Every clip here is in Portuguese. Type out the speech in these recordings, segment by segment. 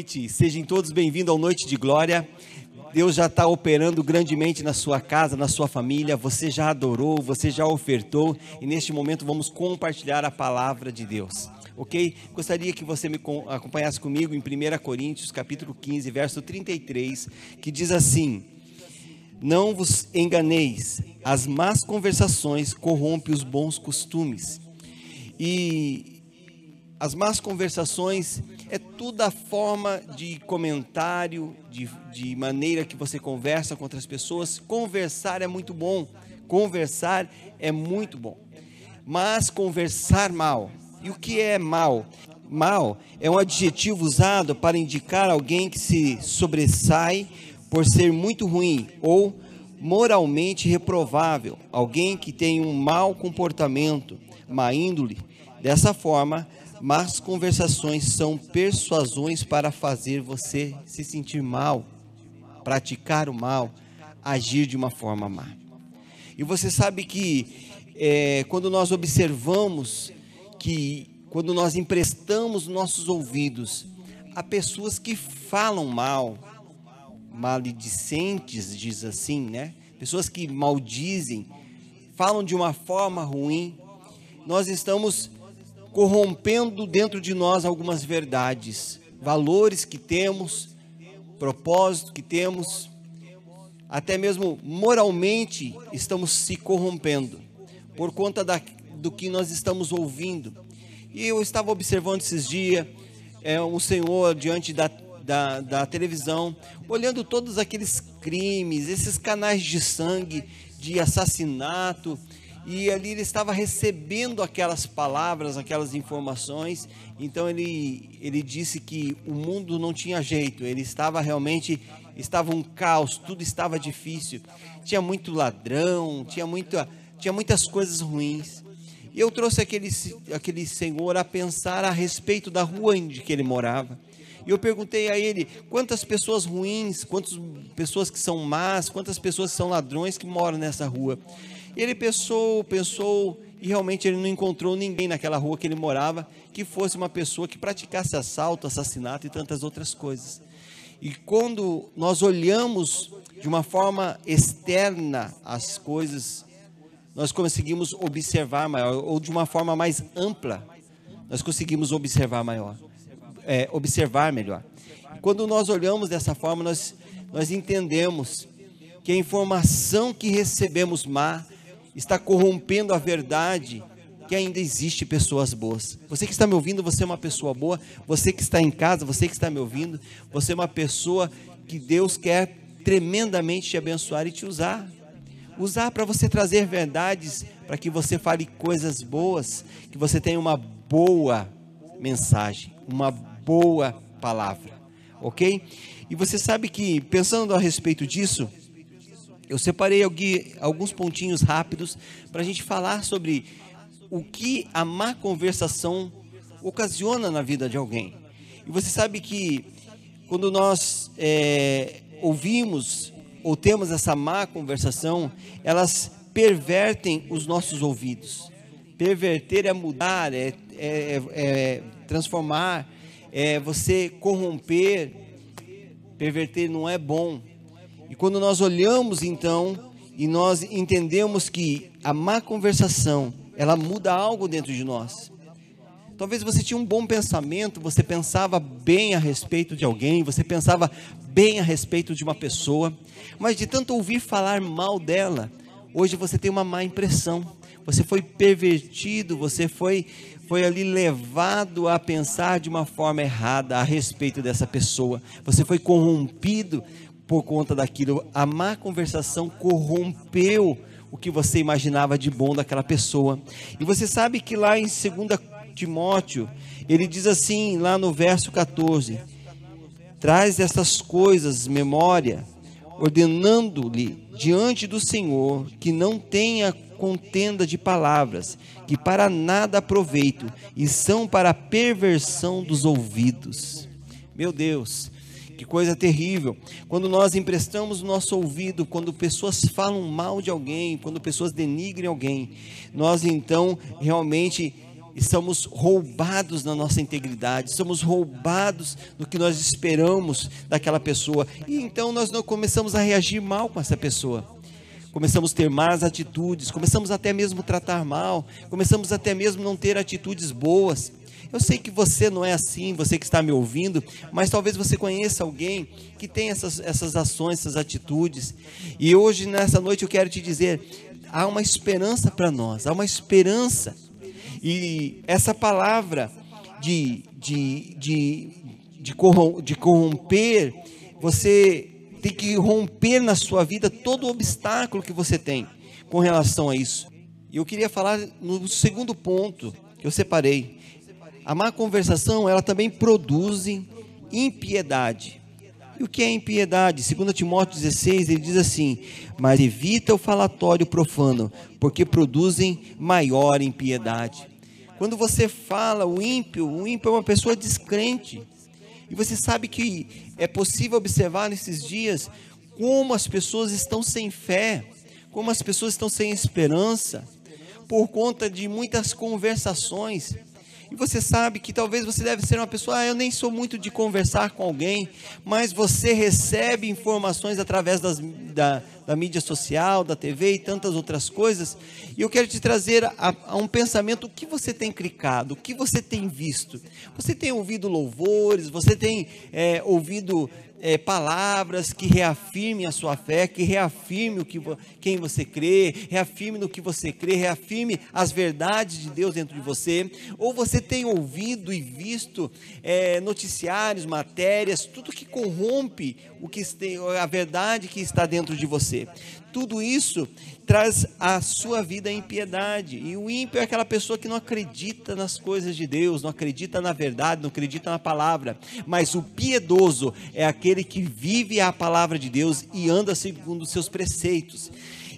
noite, sejam todos bem-vindos ao Noite de Glória. Deus já está operando grandemente na sua casa, na sua família. Você já adorou, você já ofertou e neste momento vamos compartilhar a palavra de Deus. Ok? Gostaria que você me acompanhasse comigo em 1 Coríntios, capítulo 15, verso 33, que diz assim: Não vos enganeis, as más conversações corrompem os bons costumes. E as más conversações é toda a forma de comentário, de, de maneira que você conversa com outras pessoas. Conversar é muito bom, conversar é muito bom. Mas conversar mal, e o que é mal? Mal é um adjetivo usado para indicar alguém que se sobressai por ser muito ruim ou moralmente reprovável, alguém que tem um mau comportamento, má índole. Dessa forma, más conversações são persuasões para fazer você se sentir mal, praticar o mal, agir de uma forma má. E você sabe que é, quando nós observamos que quando nós emprestamos nossos ouvidos a pessoas que falam mal, maledicentes, diz assim, né? Pessoas que maldizem, falam de uma forma ruim, nós estamos corrompendo dentro de nós algumas verdades, valores que temos, propósito que temos, até mesmo moralmente estamos se corrompendo por conta da, do que nós estamos ouvindo. E eu estava observando esses dias é, um senhor diante da, da, da televisão, olhando todos aqueles crimes, esses canais de sangue, de assassinato, e ali ele estava recebendo aquelas palavras, aquelas informações. Então ele, ele disse que o mundo não tinha jeito, ele estava realmente estava um caos, tudo estava difícil. Tinha muito ladrão, tinha muita tinha muitas coisas ruins. E eu trouxe aquele, aquele senhor a pensar a respeito da rua onde que ele morava. E eu perguntei a ele quantas pessoas ruins, quantas pessoas que são más, quantas pessoas que são ladrões que moram nessa rua. E ele pensou, pensou, e realmente ele não encontrou ninguém naquela rua que ele morava que fosse uma pessoa que praticasse assalto, assassinato e tantas outras coisas. E quando nós olhamos de uma forma externa as coisas nós conseguimos observar maior, ou de uma forma mais ampla, nós conseguimos observar maior, é, observar melhor. quando nós olhamos dessa forma, nós, nós entendemos que a informação que recebemos má está corrompendo a verdade que ainda existe pessoas boas. Você que está me ouvindo, você é uma pessoa boa. Você que está em casa, você que está me ouvindo, você é uma pessoa que Deus quer tremendamente te abençoar e te usar usar para você trazer verdades, para que você fale coisas boas, que você tenha uma boa mensagem, uma boa palavra, ok? E você sabe que, pensando a respeito disso, eu separei alguns pontinhos rápidos para a gente falar sobre o que a má conversação ocasiona na vida de alguém. E você sabe que quando nós é, ouvimos ou temos essa má conversação, elas pervertem os nossos ouvidos. Perverter é mudar, é, é, é transformar, é você corromper. Perverter não é bom. E quando nós olhamos então e nós entendemos que a má conversação, ela muda algo dentro de nós. Talvez você tinha um bom pensamento, você pensava bem a respeito de alguém, você pensava bem a respeito de uma pessoa, mas de tanto ouvir falar mal dela, hoje você tem uma má impressão. Você foi pervertido, você foi foi ali levado a pensar de uma forma errada a respeito dessa pessoa. Você foi corrompido por conta daquilo. A má conversação corrompeu o que você imaginava de bom daquela pessoa. E você sabe que lá em 2 Timóteo, ele diz assim, lá no verso 14: Traz essas coisas memória, ordenando-lhe diante do Senhor que não tenha contenda de palavras, que para nada aproveito e são para a perversão dos ouvidos. Meu Deus, que coisa terrível. Quando nós emprestamos o nosso ouvido, quando pessoas falam mal de alguém, quando pessoas denigrem alguém, nós então realmente estamos roubados na nossa integridade, somos roubados no que nós esperamos daquela pessoa. E então nós não começamos a reagir mal com essa pessoa. Começamos a ter más atitudes, começamos até mesmo a tratar mal, começamos até mesmo a não ter atitudes boas. Eu sei que você não é assim, você que está me ouvindo, mas talvez você conheça alguém que tem essas, essas ações, essas atitudes. E hoje, nessa noite, eu quero te dizer: há uma esperança para nós, há uma esperança e essa palavra de, de, de, de, corromper, você tem que romper na sua vida todo o obstáculo que você tem com relação a isso. E eu queria falar no segundo ponto que eu separei. A má conversação, ela também produz impiedade. E o que é impiedade? Segundo Timóteo 16, ele diz assim: "Mas evita o falatório profano, porque produzem maior impiedade." Quando você fala o ímpio, o ímpio é uma pessoa descrente. E você sabe que é possível observar nesses dias como as pessoas estão sem fé, como as pessoas estão sem esperança, por conta de muitas conversações. E você sabe que talvez você deve ser uma pessoa, ah, eu nem sou muito de conversar com alguém, mas você recebe informações através das, da, da mídia social, da TV e tantas outras coisas. E eu quero te trazer a, a um pensamento: o que você tem clicado, o que você tem visto? Você tem ouvido louvores, você tem é, ouvido é, palavras que reafirmem a sua fé, que reafirme o que, quem você crê, reafirme no que você crê, reafirme as verdades de Deus dentro de você, ou você tem ouvido e visto é, noticiários, matérias, tudo que corrompe o que a verdade que está dentro de você. Tudo isso traz a sua vida em piedade. E o ímpio é aquela pessoa que não acredita nas coisas de Deus, não acredita na verdade, não acredita na palavra. Mas o piedoso é aquele que vive a palavra de Deus e anda segundo os seus preceitos.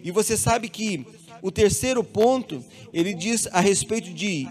E você sabe que o terceiro ponto, ele diz a respeito de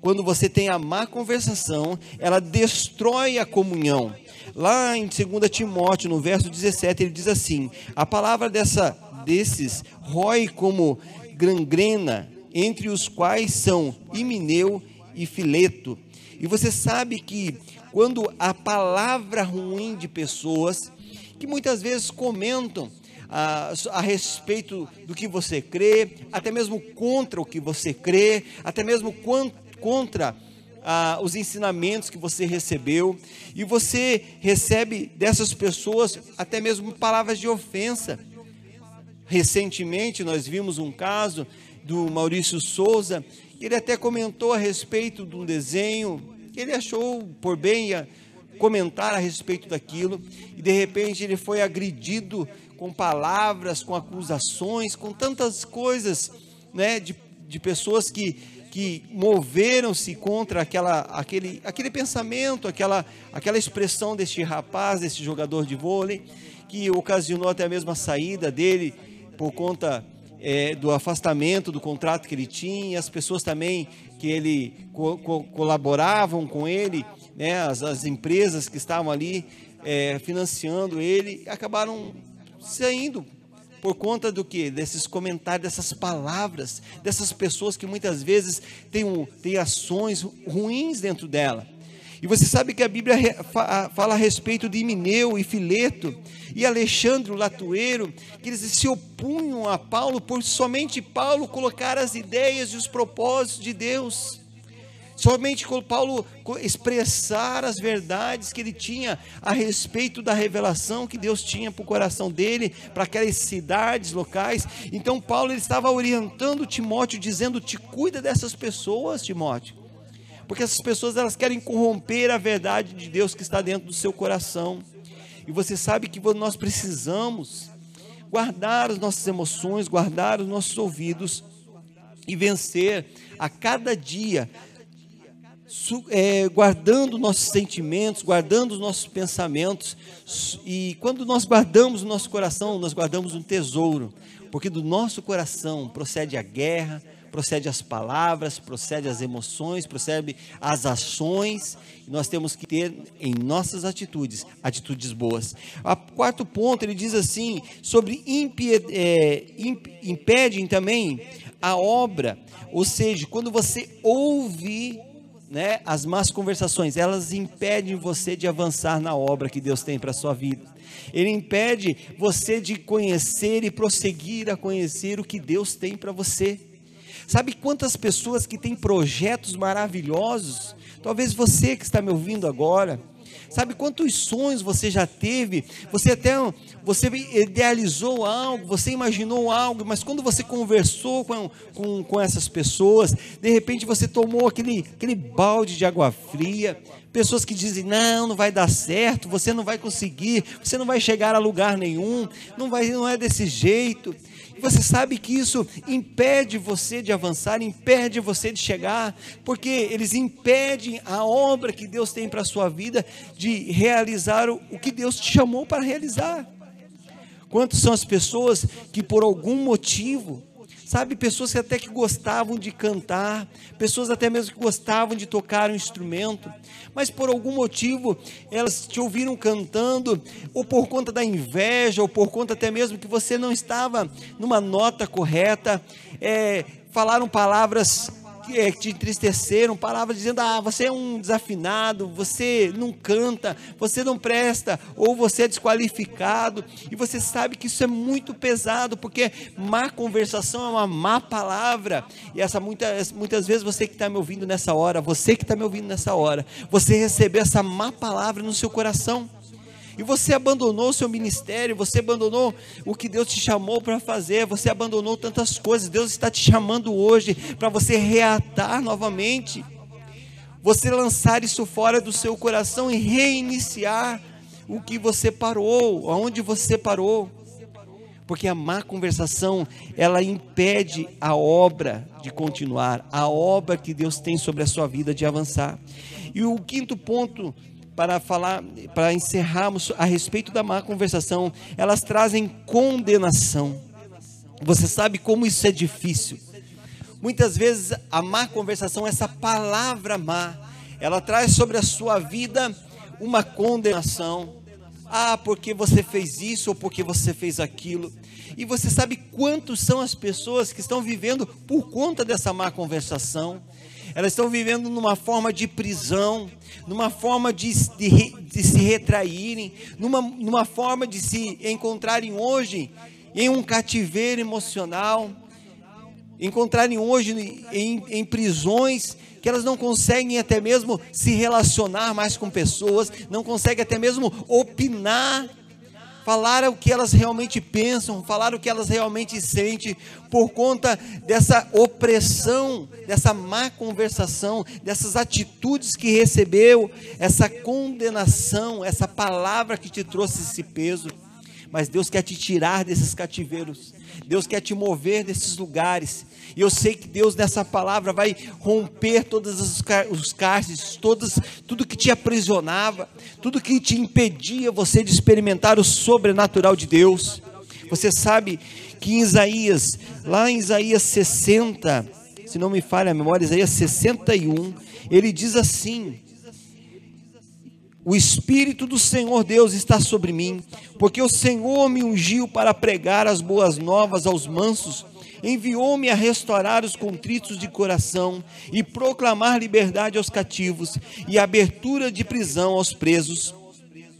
quando você tem a má conversação, ela destrói a comunhão. Lá em 2 Timóteo, no verso 17, ele diz assim: A palavra dessa desses rói como gangrena, entre os quais são Imineu e Fileto. E você sabe que quando a palavra ruim de pessoas, que muitas vezes comentam a, a, respeito do que você crê, até mesmo contra o que você crê, até mesmo contra ah, os ensinamentos que você recebeu, e você recebe dessas pessoas até mesmo palavras de ofensa. Recentemente nós vimos um caso do Maurício Souza, ele até comentou a respeito de um desenho, ele achou por bem comentar a respeito daquilo, e de repente ele foi agredido com palavras, com acusações, com tantas coisas, né, de, de pessoas que, que moveram-se contra aquela, aquele, aquele pensamento, aquela, aquela expressão deste rapaz, desse jogador de vôlei, que ocasionou até a saída dele por conta é, do afastamento do contrato que ele tinha, as pessoas também que ele co co colaboravam com ele, né, as, as empresas que estavam ali é, financiando ele, acabaram saindo por conta do que? Desses comentários, dessas palavras, dessas pessoas que muitas vezes têm, um, têm ações ruins dentro dela. E você sabe que a Bíblia fala a respeito de Mineu e Fileto e Alexandre o Latueiro, que eles se opunham a Paulo por somente Paulo colocar as ideias e os propósitos de Deus. Somente Paulo expressar as verdades que ele tinha a respeito da revelação que Deus tinha para o coração dele, para aquelas cidades locais. Então Paulo ele estava orientando Timóteo, dizendo: "Te cuida dessas pessoas, Timóteo porque essas pessoas elas querem corromper a verdade de Deus que está dentro do seu coração. E você sabe que nós precisamos guardar as nossas emoções, guardar os nossos ouvidos e vencer a cada dia, é, guardando nossos sentimentos, guardando os nossos pensamentos. E quando nós guardamos o nosso coração, nós guardamos um tesouro, porque do nosso coração procede a guerra, procede as palavras, procede as emoções, procede as ações. Nós temos que ter em nossas atitudes, atitudes boas. O quarto ponto, ele diz assim, sobre imped, é, impedem também a obra. Ou seja, quando você ouve né, as más conversações, elas impedem você de avançar na obra que Deus tem para a sua vida. Ele impede você de conhecer e prosseguir a conhecer o que Deus tem para você. Sabe quantas pessoas que têm projetos maravilhosos? Talvez você que está me ouvindo agora, Sabe quantos sonhos você já teve? Você até você idealizou algo, você imaginou algo, mas quando você conversou com, com, com essas pessoas, de repente você tomou aquele, aquele balde de água fria. Pessoas que dizem: não, não vai dar certo, você não vai conseguir, você não vai chegar a lugar nenhum, não, vai, não é desse jeito. Você sabe que isso impede você de avançar, impede você de chegar, porque eles impedem a obra que Deus tem para a sua vida de realizar o que Deus te chamou para realizar. Quantas são as pessoas que por algum motivo Sabe, pessoas que até que gostavam de cantar, pessoas até mesmo que gostavam de tocar um instrumento, mas por algum motivo elas te ouviram cantando, ou por conta da inveja, ou por conta até mesmo que você não estava numa nota correta, é, falaram palavras que é, te entristeceram, palavras dizendo: ah, você é um desafinado, você não canta, você não presta, ou você é desqualificado, e você sabe que isso é muito pesado, porque má conversação é uma má palavra, e essa muitas, muitas vezes você que está me ouvindo nessa hora, você que está me ouvindo nessa hora, você recebeu essa má palavra no seu coração. E você abandonou o seu ministério, você abandonou o que Deus te chamou para fazer, você abandonou tantas coisas. Deus está te chamando hoje para você reatar novamente. Você lançar isso fora do seu coração e reiniciar o que você parou, aonde você parou. Porque a má conversação, ela impede a obra de continuar, a obra que Deus tem sobre a sua vida de avançar. E o quinto ponto para falar, para encerrarmos a respeito da má conversação, elas trazem condenação. Você sabe como isso é difícil. Muitas vezes a má conversação, essa palavra má, ela traz sobre a sua vida uma condenação. Ah, porque você fez isso ou porque você fez aquilo. E você sabe quantos são as pessoas que estão vivendo por conta dessa má conversação? Elas estão vivendo numa forma de prisão, numa forma de, de, de se retraírem, numa, numa forma de se encontrarem hoje em um cativeiro emocional, encontrarem hoje em, em prisões que elas não conseguem até mesmo se relacionar mais com pessoas, não conseguem até mesmo opinar falar o que elas realmente pensam, falar o que elas realmente sentem, por conta dessa opressão, dessa má conversação, dessas atitudes que recebeu, essa condenação, essa palavra que te trouxe esse peso. Mas Deus quer te tirar desses cativeiros, Deus quer te mover desses lugares, e eu sei que Deus nessa palavra vai romper todos os, os cárceres, tudo que te aprisionava, tudo que te impedia você de experimentar o sobrenatural de Deus. Você sabe que em Isaías, lá em Isaías 60, se não me falha a memória, Isaías 61, ele diz assim: O Espírito do Senhor Deus está sobre mim, porque o Senhor me ungiu para pregar as boas novas aos mansos enviou-me a restaurar os contritos de coração e proclamar liberdade aos cativos e abertura de prisão aos presos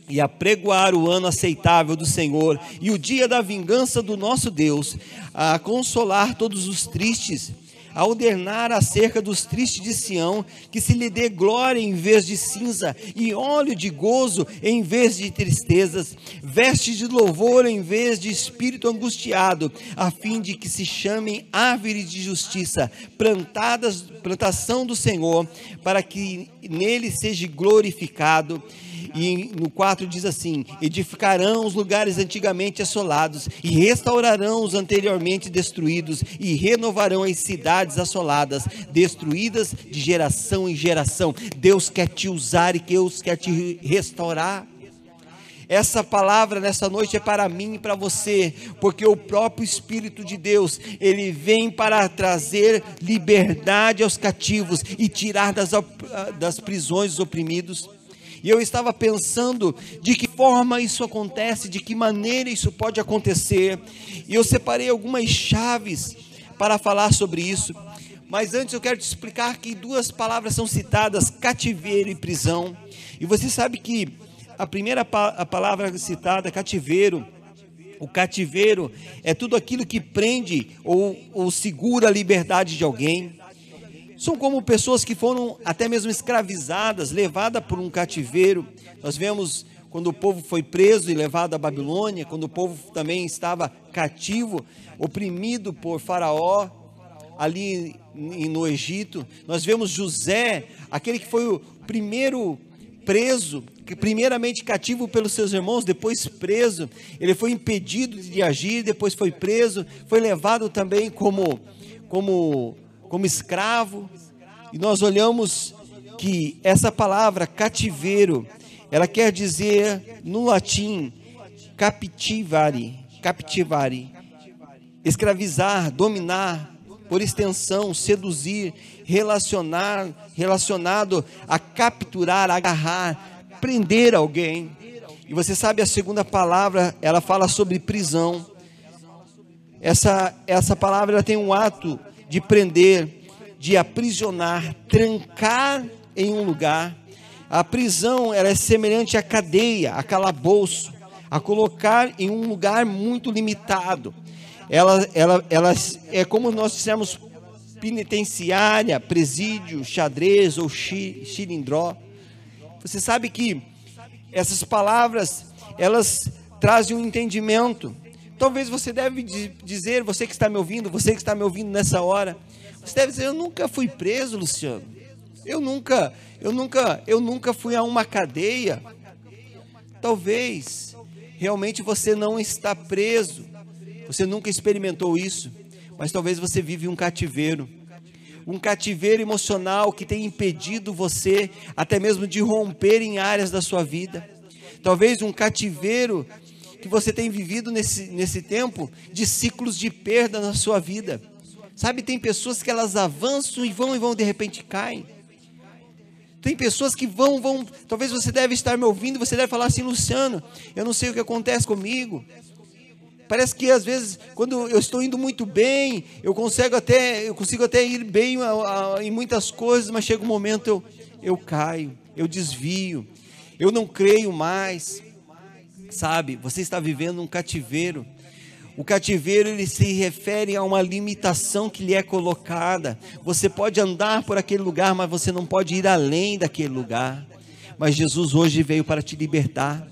e a pregoar o ano aceitável do Senhor e o dia da vingança do nosso Deus, a consolar todos os tristes a ordenar acerca dos tristes de Sião, que se lhe dê glória em vez de cinza, e óleo de gozo em vez de tristezas, vestes de louvor em vez de espírito angustiado, a fim de que se chamem árvores de justiça, plantadas, plantação do Senhor, para que nele seja glorificado. E no 4 diz assim: Edificarão os lugares antigamente assolados, e restaurarão os anteriormente destruídos, e renovarão as cidades assoladas, destruídas de geração em geração. Deus quer te usar e Deus quer te restaurar. Essa palavra nessa noite é para mim e para você, porque o próprio Espírito de Deus, ele vem para trazer liberdade aos cativos e tirar das, das prisões os oprimidos. E eu estava pensando de que forma isso acontece, de que maneira isso pode acontecer. E eu separei algumas chaves para falar sobre isso. Mas antes eu quero te explicar que duas palavras são citadas: cativeiro e prisão. E você sabe que a primeira pa a palavra citada, cativeiro, o cativeiro é tudo aquilo que prende ou, ou segura a liberdade de alguém. São como pessoas que foram até mesmo escravizadas, levadas por um cativeiro. Nós vemos quando o povo foi preso e levado à Babilônia, quando o povo também estava cativo, oprimido por Faraó, ali no Egito. Nós vemos José, aquele que foi o primeiro preso, primeiramente cativo pelos seus irmãos, depois preso. Ele foi impedido de agir, depois foi preso, foi levado também como como como escravo. E nós olhamos que essa palavra cativeiro, ela quer dizer no latim captivare, captivare, escravizar, dominar, por extensão, seduzir, relacionar, relacionado a capturar, agarrar, prender alguém. E você sabe a segunda palavra, ela fala sobre prisão. Essa essa palavra ela tem um ato de prender, de aprisionar, trancar em um lugar. A prisão ela é semelhante à cadeia, a calabouço, a colocar em um lugar muito limitado ela, ela, ela é como nós dissemos penitenciária, presídio, xadrez ou xilindró. Você sabe que essas palavras, elas trazem um entendimento. Talvez você deve dizer, você que está me ouvindo, você que está me ouvindo nessa hora, você deve dizer, eu nunca fui preso, Luciano. Eu nunca, eu nunca, eu nunca fui a uma cadeia. Talvez realmente você não está preso, você nunca experimentou isso, mas talvez você vive um cativeiro. Um cativeiro emocional que tem impedido você até mesmo de romper em áreas da sua vida. Talvez um cativeiro que você tem vivido nesse, nesse tempo de ciclos de perda na sua vida. Sabe, tem pessoas que elas avançam e vão e vão de repente caem. Tem pessoas que vão, vão. Talvez você deve estar me ouvindo, você deve falar assim, Luciano, eu não sei o que acontece comigo. Parece que às vezes, quando eu estou indo muito bem, eu consigo até, eu consigo até ir bem a, a, em muitas coisas, mas chega um momento eu, eu caio, eu desvio, eu não creio mais. Sabe, você está vivendo um cativeiro. O cativeiro ele se refere a uma limitação que lhe é colocada. Você pode andar por aquele lugar, mas você não pode ir além daquele lugar. Mas Jesus hoje veio para te libertar.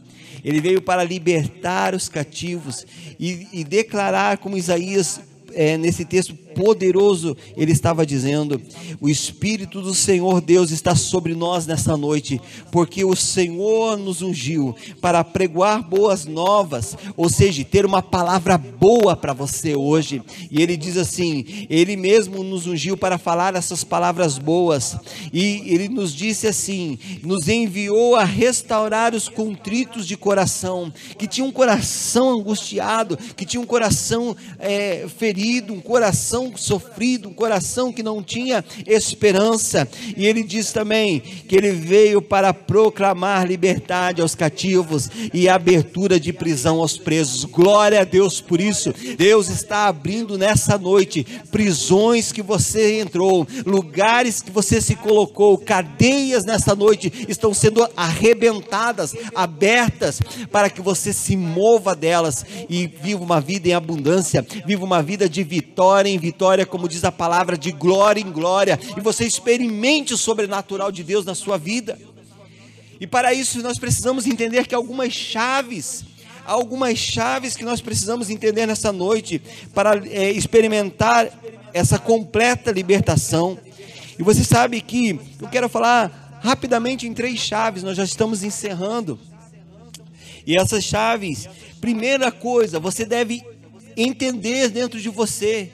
Ele veio para libertar os cativos e, e declarar, como Isaías é, nesse texto poderoso, ele estava dizendo: O Espírito do Senhor Deus está sobre nós nessa noite, porque o Senhor nos ungiu para pregoar boas novas, ou seja, ter uma palavra boa para você hoje. E ele diz assim: Ele mesmo nos ungiu para falar essas palavras boas, e ele nos disse assim: nos enviou a restaurar os contritos de coração, que tinha um coração angustiado, que tinha um coração é, ferido, um coração coração sofrido, um coração que não tinha esperança. E ele diz também que ele veio para proclamar liberdade aos cativos e abertura de prisão aos presos. Glória a Deus por isso. Deus está abrindo nessa noite prisões que você entrou, lugares que você se colocou, cadeias nessa noite estão sendo arrebentadas, abertas para que você se mova delas e viva uma vida em abundância, viva uma vida de vitória em vitória vitória, como diz a palavra, de glória em glória, e você experimente o sobrenatural de Deus na sua vida. E para isso nós precisamos entender que algumas chaves, algumas chaves que nós precisamos entender nessa noite para é, experimentar essa completa libertação. E você sabe que eu quero falar rapidamente em três chaves, nós já estamos encerrando. E essas chaves, primeira coisa, você deve entender dentro de você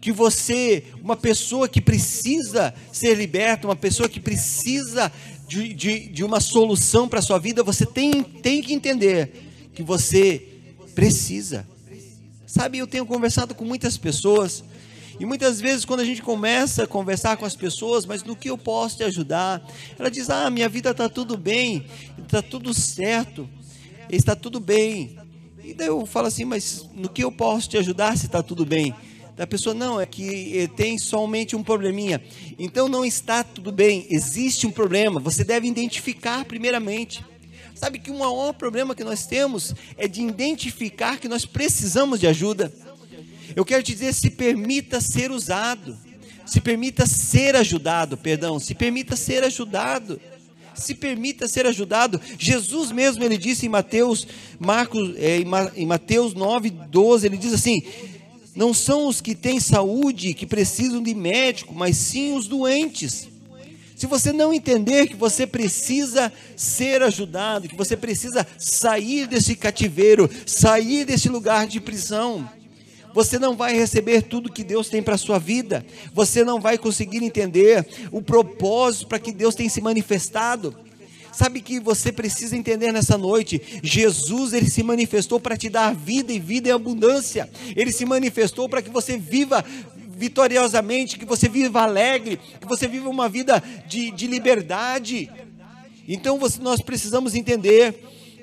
que você, uma pessoa que precisa ser liberta, uma pessoa que precisa de, de, de uma solução para a sua vida, você tem, tem que entender que você precisa. Sabe, eu tenho conversado com muitas pessoas, e muitas vezes, quando a gente começa a conversar com as pessoas, mas no que eu posso te ajudar? Ela diz: Ah, minha vida está tudo bem, está tudo certo, está tudo bem. E daí eu falo assim: Mas no que eu posso te ajudar se está tudo bem? Da pessoa, não, é que eh, tem somente um probleminha. Então não está tudo bem, existe um problema, você deve identificar primeiramente. Sabe que o maior problema que nós temos é de identificar que nós precisamos de ajuda. Eu quero te dizer, se permita ser usado, se permita ser ajudado, perdão, se permita ser ajudado se permita ser ajudado. Jesus mesmo, ele disse em Mateus, Marcos, é, em Mateus 9, 12, ele diz assim: não são os que têm saúde que precisam de médico, mas sim os doentes. Se você não entender que você precisa ser ajudado, que você precisa sair desse cativeiro, sair desse lugar de prisão, você não vai receber tudo que Deus tem para a sua vida, você não vai conseguir entender o propósito para que Deus tem se manifestado. Sabe que você precisa entender nessa noite? Jesus, ele se manifestou para te dar vida e vida em abundância. Ele se manifestou para que você viva vitoriosamente, que você viva alegre, que você viva uma vida de, de liberdade. Então você, nós precisamos entender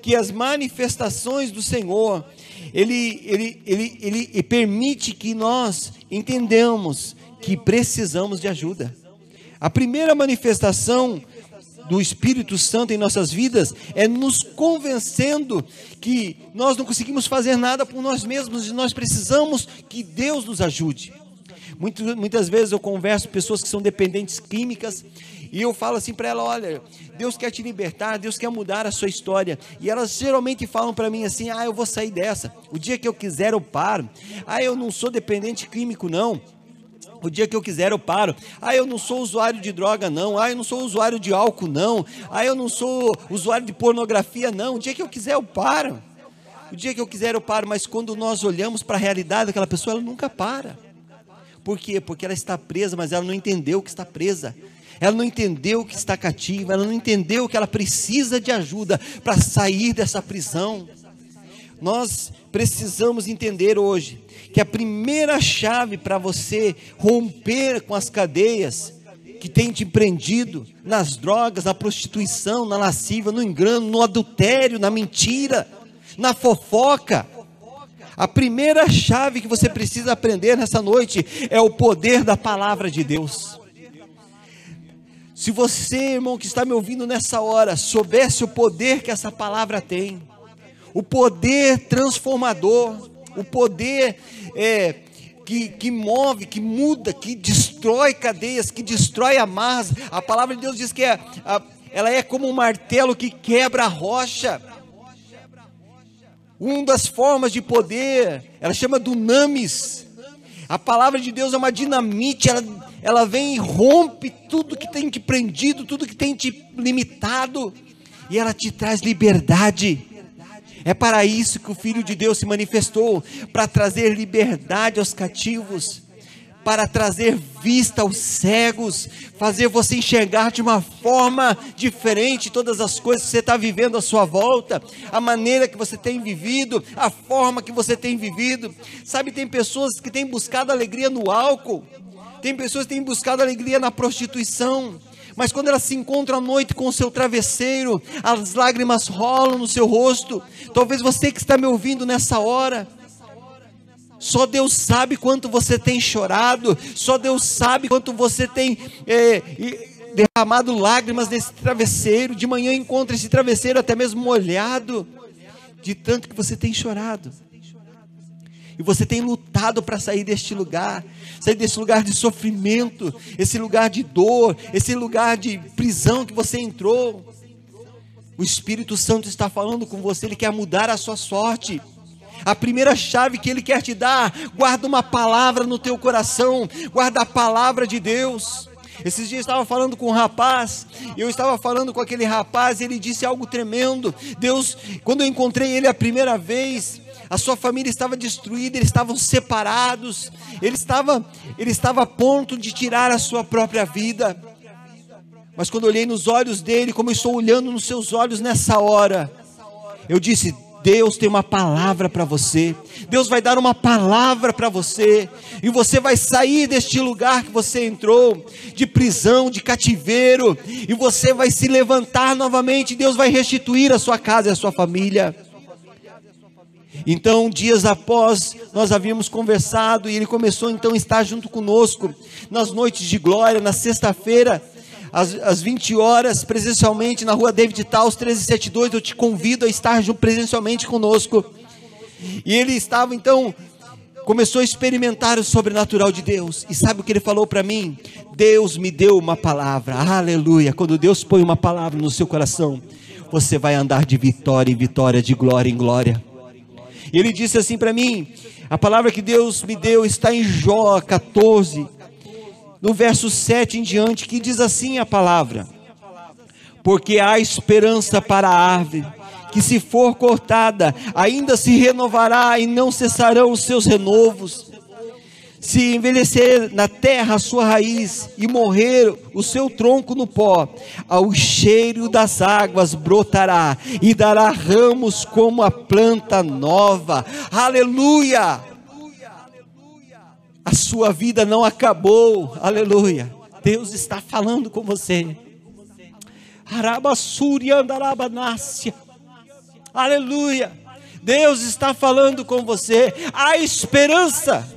que as manifestações do Senhor, ele, ele, ele, ele, ele permite que nós entendamos que precisamos de ajuda. A primeira manifestação do Espírito Santo em nossas vidas é nos convencendo que nós não conseguimos fazer nada por nós mesmos e nós precisamos que Deus nos ajude. Muitas, muitas vezes eu converso com pessoas que são dependentes químicas e eu falo assim para ela: olha, Deus quer te libertar, Deus quer mudar a sua história. E elas geralmente falam para mim assim: ah, eu vou sair dessa. O dia que eu quiser eu paro. Ah, eu não sou dependente químico, não. O dia que eu quiser eu paro. Ah, eu não sou usuário de droga, não. Ah, eu não sou usuário de álcool, não. Ah, eu não sou usuário de pornografia, não. O dia que eu quiser eu paro. O dia que eu quiser eu paro. Mas quando nós olhamos para a realidade daquela pessoa, ela nunca para. Por quê? Porque ela está presa, mas ela não entendeu que está presa. Ela não entendeu que está cativa. Ela não entendeu que ela precisa de ajuda para sair dessa prisão. Nós precisamos entender hoje que a primeira chave para você romper com as cadeias que tem te prendido nas drogas, na prostituição, na lascívia, no engano, no adultério, na mentira, na fofoca. A primeira chave que você precisa aprender nessa noite é o poder da palavra de Deus. Se você, irmão, que está me ouvindo nessa hora, soubesse o poder que essa palavra tem, o poder transformador, o poder é, que, que move, que muda, que destrói cadeias, que destrói amarras. A palavra de Deus diz que é, a, ela é como um martelo que quebra a rocha. Uma das formas de poder, ela chama dunamis. A palavra de Deus é uma dinamite, ela, ela vem e rompe tudo que tem te prendido, tudo que tem te limitado, e ela te traz liberdade. É para isso que o Filho de Deus se manifestou para trazer liberdade aos cativos, para trazer vista aos cegos, fazer você enxergar de uma forma diferente todas as coisas que você está vivendo à sua volta, a maneira que você tem vivido, a forma que você tem vivido. Sabe, tem pessoas que têm buscado alegria no álcool, tem pessoas que têm buscado alegria na prostituição mas quando ela se encontra à noite com o seu travesseiro, as lágrimas rolam no seu rosto. Talvez você que está me ouvindo nessa hora, só Deus sabe quanto você tem chorado, só Deus sabe quanto você tem é, derramado lágrimas nesse travesseiro. De manhã encontra esse travesseiro até mesmo molhado, de tanto que você tem chorado. E você tem lutado para sair deste lugar, sair desse lugar de sofrimento, esse lugar de dor, esse lugar de prisão que você entrou. O Espírito Santo está falando com você, ele quer mudar a sua sorte. A primeira chave que ele quer te dar, guarda uma palavra no teu coração, guarda a palavra de Deus. Esses dias eu estava falando com um rapaz, eu estava falando com aquele rapaz, ele disse algo tremendo. Deus, quando eu encontrei ele a primeira vez, a sua família estava destruída, eles estavam separados, ele estava, ele estava a ponto de tirar a sua própria vida. Mas quando olhei nos olhos dele, como estou olhando nos seus olhos nessa hora, eu disse: Deus tem uma palavra para você. Deus vai dar uma palavra para você. E você vai sair deste lugar que você entrou, de prisão, de cativeiro. E você vai se levantar novamente. Deus vai restituir a sua casa e a sua família. Então, dias após, nós havíamos conversado e ele começou então a estar junto conosco nas noites de glória, na sexta-feira, às, às 20 horas, presencialmente na rua David Taus, 1372. Eu te convido a estar presencialmente conosco. E ele estava então, começou a experimentar o sobrenatural de Deus. E sabe o que ele falou para mim? Deus me deu uma palavra, aleluia. Quando Deus põe uma palavra no seu coração, você vai andar de vitória em vitória, de glória em glória. Ele disse assim para mim: a palavra que Deus me deu está em Jó 14, no verso 7 em diante, que diz assim a palavra: Porque há esperança para a árvore, que se for cortada, ainda se renovará e não cessarão os seus renovos se envelhecer na terra a sua raiz e morrer o seu tronco no pó, ao cheiro das águas brotará e dará ramos como a planta nova. Aleluia! A sua vida não acabou. Aleluia! Deus está falando com você. Arabassuri andarabanácia. Aleluia! Deus está falando com você. Há esperança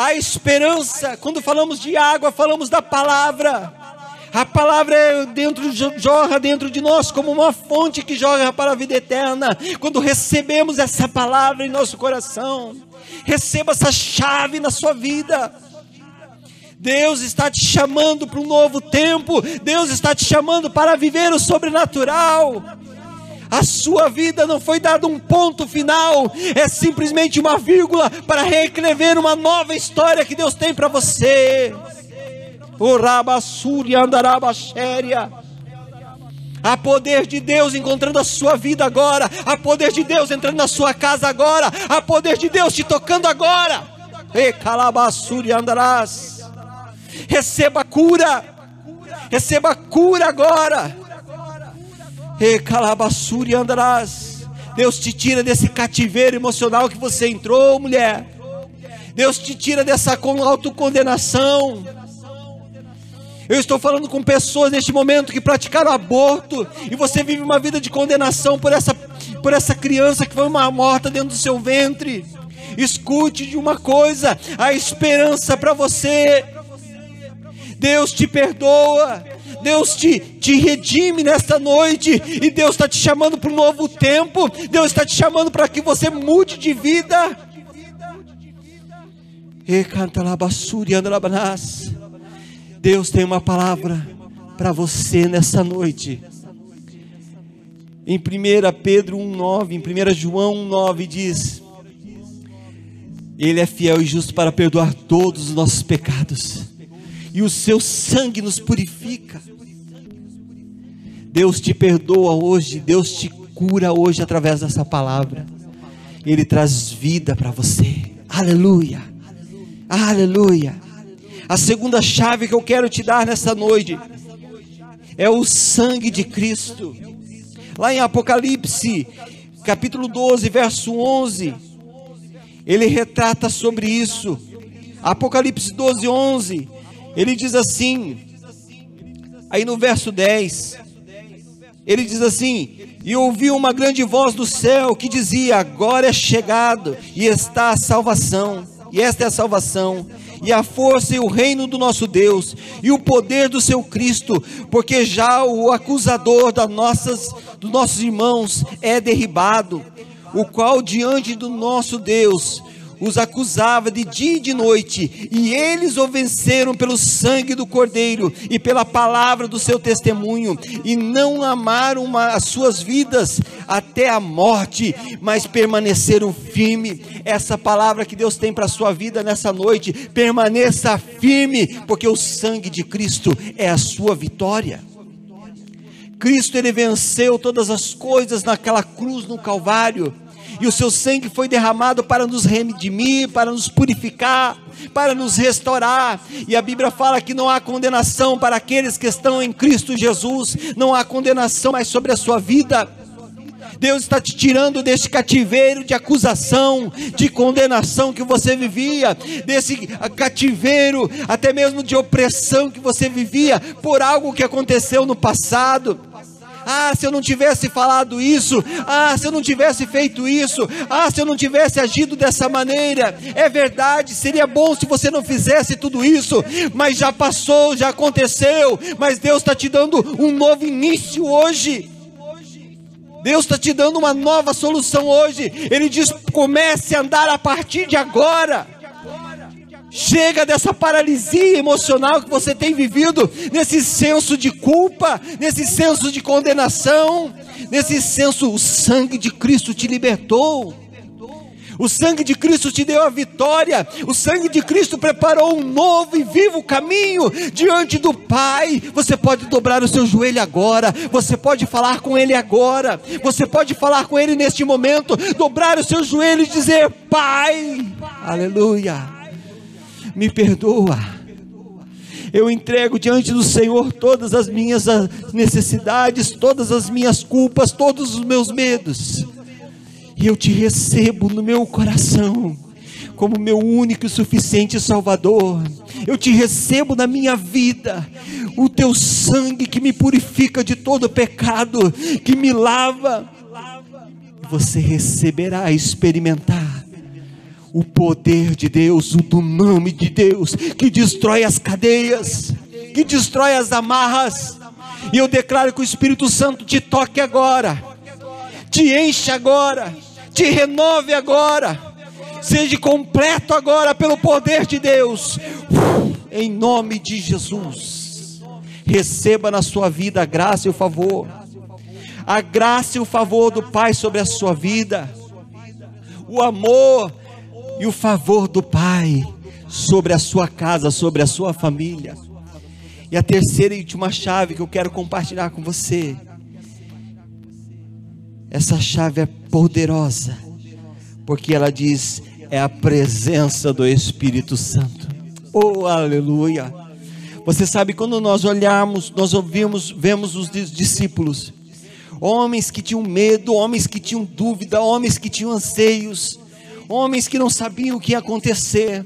a esperança. Quando falamos de água, falamos da palavra. A palavra é dentro, jorra dentro de nós como uma fonte que jorra para a vida eterna. Quando recebemos essa palavra em nosso coração, receba essa chave na sua vida. Deus está te chamando para um novo tempo. Deus está te chamando para viver o sobrenatural. A sua vida não foi dado um ponto final, é simplesmente uma vírgula para reescrever uma nova história que Deus tem para você. O rabassuri andarabaxéria. Há poder de Deus encontrando a sua vida agora. Há poder de Deus entrando na sua casa agora. Há poder de Deus te tocando agora. E calabassuri andarás. Receba cura. Receba cura agora. E calabassuri andarás. Deus te tira desse cativeiro emocional que você entrou, mulher. Deus te tira dessa autocondenação. Eu estou falando com pessoas neste momento que praticaram aborto e você vive uma vida de condenação por essa, por essa criança que foi uma morta dentro do seu ventre. Escute de uma coisa: a esperança para você. Deus te perdoa. Deus te, te redime nesta noite, e Deus está te chamando para um novo tempo, Deus está te chamando para que você mude de vida. E canta Deus tem uma palavra para você nessa noite. Em 1 Pedro 1,9, em 1 João 1,9 diz: Ele é fiel e justo para perdoar todos os nossos pecados, e o seu sangue nos purifica. Deus te perdoa hoje, Deus te cura hoje através dessa palavra. Ele traz vida para você. Aleluia. Aleluia. A segunda chave que eu quero te dar nessa noite é o sangue de Cristo. Lá em Apocalipse, capítulo 12, verso 11, ele retrata sobre isso. Apocalipse 12, 11, ele diz assim, aí no verso 10: ele diz assim: E ouvi uma grande voz do céu que dizia: Agora é chegado e está a salvação, e esta é a salvação, e a força e o reino do nosso Deus, e o poder do seu Cristo, porque já o acusador das nossas, dos nossos irmãos é derribado, o qual diante do nosso Deus os acusava de dia e de noite, e eles o venceram pelo sangue do Cordeiro e pela palavra do seu testemunho, e não amaram as suas vidas até a morte, mas permaneceram firme. Essa palavra que Deus tem para a sua vida nessa noite, permaneça firme, porque o sangue de Cristo é a sua vitória. Cristo ele venceu todas as coisas naquela cruz no Calvário e o seu sangue foi derramado para nos redimir, para nos purificar, para nos restaurar. E a Bíblia fala que não há condenação para aqueles que estão em Cristo Jesus, não há condenação mais sobre a sua vida. Deus está te tirando desse cativeiro de acusação, de condenação que você vivia, desse cativeiro, até mesmo de opressão que você vivia por algo que aconteceu no passado. Ah, se eu não tivesse falado isso. Ah, se eu não tivesse feito isso. Ah, se eu não tivesse agido dessa maneira. É verdade, seria bom se você não fizesse tudo isso. Mas já passou, já aconteceu. Mas Deus está te dando um novo início hoje. Deus está te dando uma nova solução hoje. Ele diz: comece a andar a partir de agora. Chega dessa paralisia emocional que você tem vivido, nesse senso de culpa, nesse senso de condenação, nesse senso, o sangue de Cristo te libertou. O sangue de Cristo te deu a vitória. O sangue de Cristo preparou um novo e vivo caminho diante do Pai. Você pode dobrar o seu joelho agora. Você pode falar com Ele agora. Você pode falar com Ele neste momento. Dobrar o seu joelho e dizer: Pai, aleluia, me perdoa. Eu entrego diante do Senhor todas as minhas necessidades, todas as minhas culpas, todos os meus medos e eu te recebo no meu coração como meu único e suficiente Salvador. Eu te recebo na minha vida, o teu sangue que me purifica de todo pecado, que me lava. Você receberá, experimentar o poder de Deus, o do nome de Deus, que destrói as cadeias, que destrói as amarras. E eu declaro que o Espírito Santo te toque agora, te enche agora te renove agora, seja completo agora pelo poder de Deus, em nome de Jesus. Receba na sua vida a graça e o favor, a graça e o favor do Pai sobre a sua vida, o amor e o favor do Pai sobre a sua casa, sobre a sua família. E a terceira e última chave que eu quero compartilhar com você essa chave é poderosa, porque ela diz: é a presença do Espírito Santo. Oh, aleluia! Você sabe quando nós olhamos, nós ouvimos, vemos os discípulos, homens que tinham medo, homens que tinham dúvida, homens que tinham anseios, homens que não sabiam o que ia acontecer,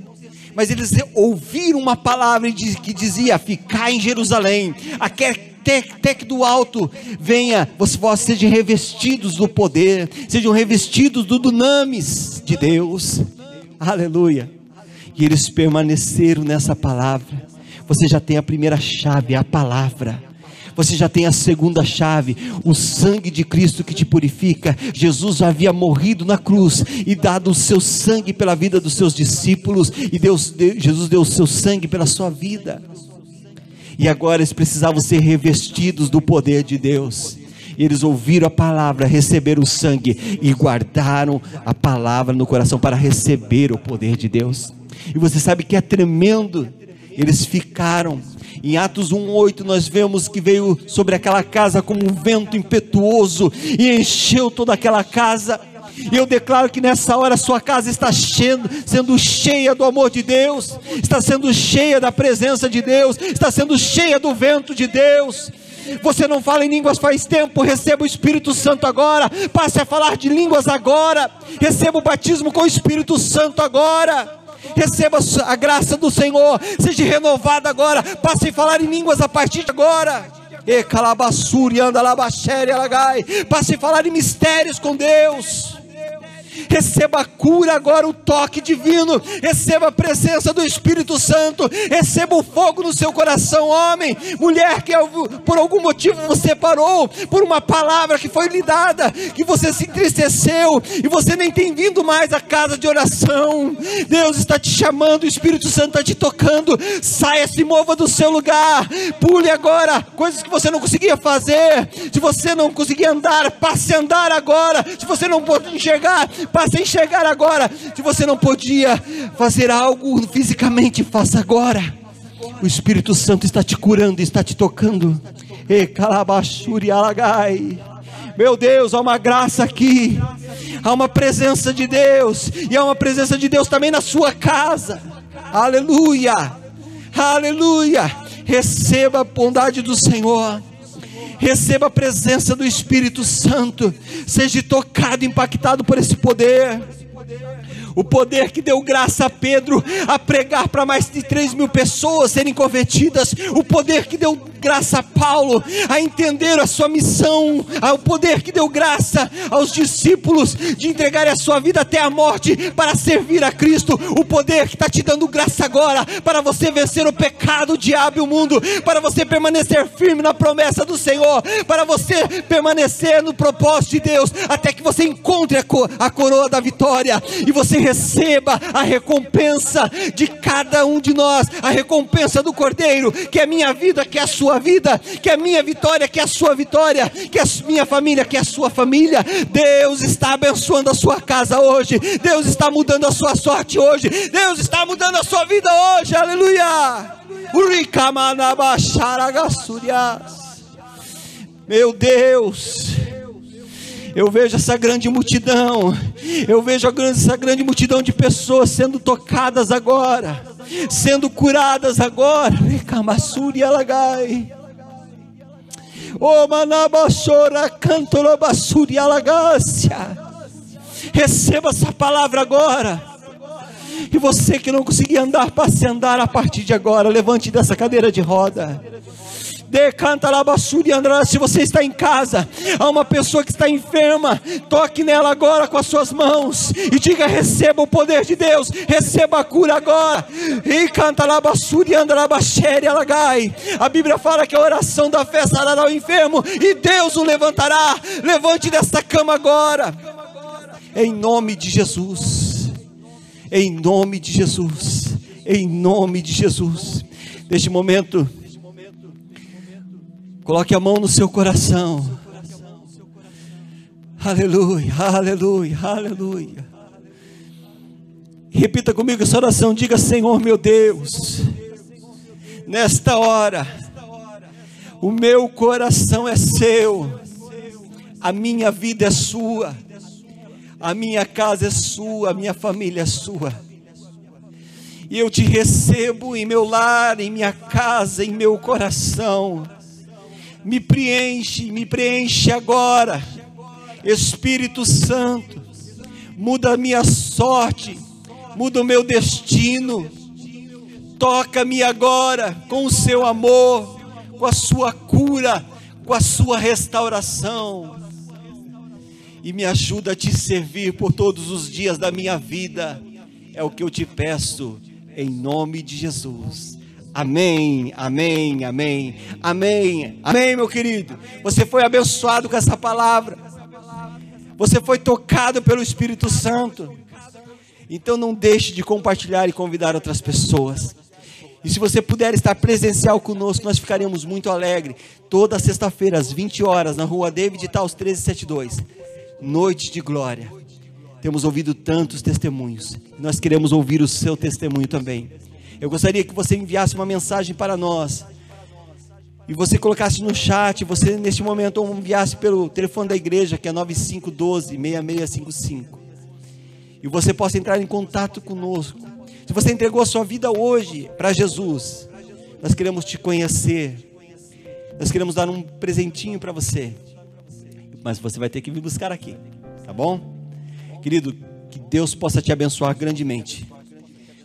mas eles ouviram uma palavra que dizia: ficar em Jerusalém, até até, que do alto venha, você vós sejam revestidos do poder, sejam revestidos do dunamis de Deus. Aleluia. E eles permaneceram nessa palavra. Você já tem a primeira chave, a palavra. Você já tem a segunda chave, o sangue de Cristo que te purifica. Jesus havia morrido na cruz e dado o seu sangue pela vida dos seus discípulos, e Deus, Jesus deu o seu sangue pela sua vida e agora eles precisavam ser revestidos do poder de Deus. Eles ouviram a palavra, receberam o sangue e guardaram a palavra no coração para receber o poder de Deus. E você sabe que é tremendo. Eles ficaram. Em Atos 1:8 nós vemos que veio sobre aquela casa como um vento impetuoso e encheu toda aquela casa. E eu declaro que nessa hora sua casa está sendo, sendo cheia do amor de Deus, está sendo cheia da presença de Deus, está sendo cheia do vento de Deus. Você não fala em línguas faz tempo, receba o Espírito Santo agora, passe a falar de línguas agora, receba o batismo com o Espírito Santo agora. Receba a graça do Senhor, seja renovado agora, passe a falar em línguas a partir de agora. E calabassuri anda labaxere alagai. Passe a falar em mistérios com Deus receba a cura agora, o toque divino, receba a presença do Espírito Santo, receba o fogo no seu coração, homem, mulher que por algum motivo você parou, por uma palavra que foi lhe dada, que você se entristeceu e você nem tem vindo mais à casa de oração. Deus está te chamando, o Espírito Santo está te tocando. Saia, se mova do seu lugar, pule agora, coisas que você não conseguia fazer. Se você não conseguia andar, passe a andar agora. Se você não pode enxergar, passe a enxergar agora. Se você não podia fazer algo fisicamente, faça agora. O Espírito Santo está te curando, está te tocando. E calabachuri alagai. Meu Deus, há uma graça aqui, há uma presença de Deus, e há uma presença de Deus também na sua casa. Aleluia, aleluia. Receba a bondade do Senhor receba a presença do Espírito Santo, seja tocado, impactado por esse poder. O poder que deu graça a Pedro a pregar para mais de 3 mil pessoas serem convertidas. O poder que deu graça a Paulo a entender a sua missão, ao poder que deu graça aos discípulos de entregar a sua vida até a morte para servir a Cristo. O poder que está te dando graça agora para você vencer o pecado, o diabo e o mundo, para você permanecer firme na promessa do Senhor, para você permanecer no propósito de Deus, até que você encontre a, co a coroa da vitória e você receba a recompensa de cada um de nós, a recompensa do Cordeiro, que é minha vida, que é a sua vida, que é minha vitória, que é a sua vitória, que é a minha família, que é a sua família. Deus está abençoando a sua casa hoje, Deus está mudando a sua sorte hoje, Deus está mudando a sua vida hoje, aleluia. Meu Deus, eu vejo essa grande multidão, eu vejo essa grande multidão de pessoas sendo tocadas agora, sendo curadas agora. Recamassuri alagai. Oh, manabachora, cantorobassuri alagácia. Receba essa palavra agora. E você que não conseguia andar, passe a andar a partir de agora. Levante dessa cadeira de roda. Se você está em casa, há uma pessoa que está enferma, toque nela agora com as suas mãos e diga: receba o poder de Deus, receba a cura agora. E canta alagai. A Bíblia fala que a oração da fé sarará o enfermo e Deus o levantará. Levante desta cama agora. Em nome de Jesus. Em nome de Jesus. Em nome de Jesus. Neste momento, Coloque a mão no seu coração. Aleluia, aleluia, aleluia. Repita comigo essa oração. Diga: Senhor meu Deus, nesta hora, o meu coração é seu, a minha vida é sua, a minha casa é sua, a minha família é sua. E eu te recebo em meu lar, em minha casa, em meu coração me preenche, me preenche agora. Espírito Santo, muda a minha sorte, muda o meu destino. Toca-me agora com o seu amor, com a sua cura, com a sua restauração. E me ajuda a te servir por todos os dias da minha vida. É o que eu te peço, em nome de Jesus. Amém, amém, amém, amém, amém, meu querido. Você foi abençoado com essa palavra. Você foi tocado pelo Espírito Santo. Então não deixe de compartilhar e convidar outras pessoas. E se você puder estar presencial conosco, nós ficaremos muito alegres. Toda sexta-feira, às 20 horas, na rua David Taus 1372. Noite de glória. Temos ouvido tantos testemunhos. Nós queremos ouvir o seu testemunho também. Eu gostaria que você enviasse uma mensagem para nós. E você colocasse no chat, você neste momento enviasse pelo telefone da igreja, que é 9512-6655. E você possa entrar em contato conosco. Se você entregou a sua vida hoje para Jesus, nós queremos te conhecer. Nós queremos dar um presentinho para você. Mas você vai ter que vir buscar aqui, tá bom? Querido, que Deus possa te abençoar grandemente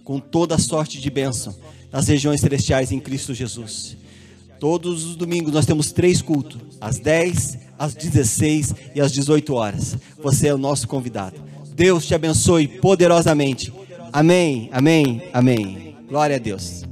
com toda sorte de bênção nas regiões celestiais em Cristo Jesus. Todos os domingos nós temos três cultos, às 10, às 16 e às 18 horas. Você é o nosso convidado. Deus te abençoe poderosamente. Amém, amém, amém. Glória a Deus.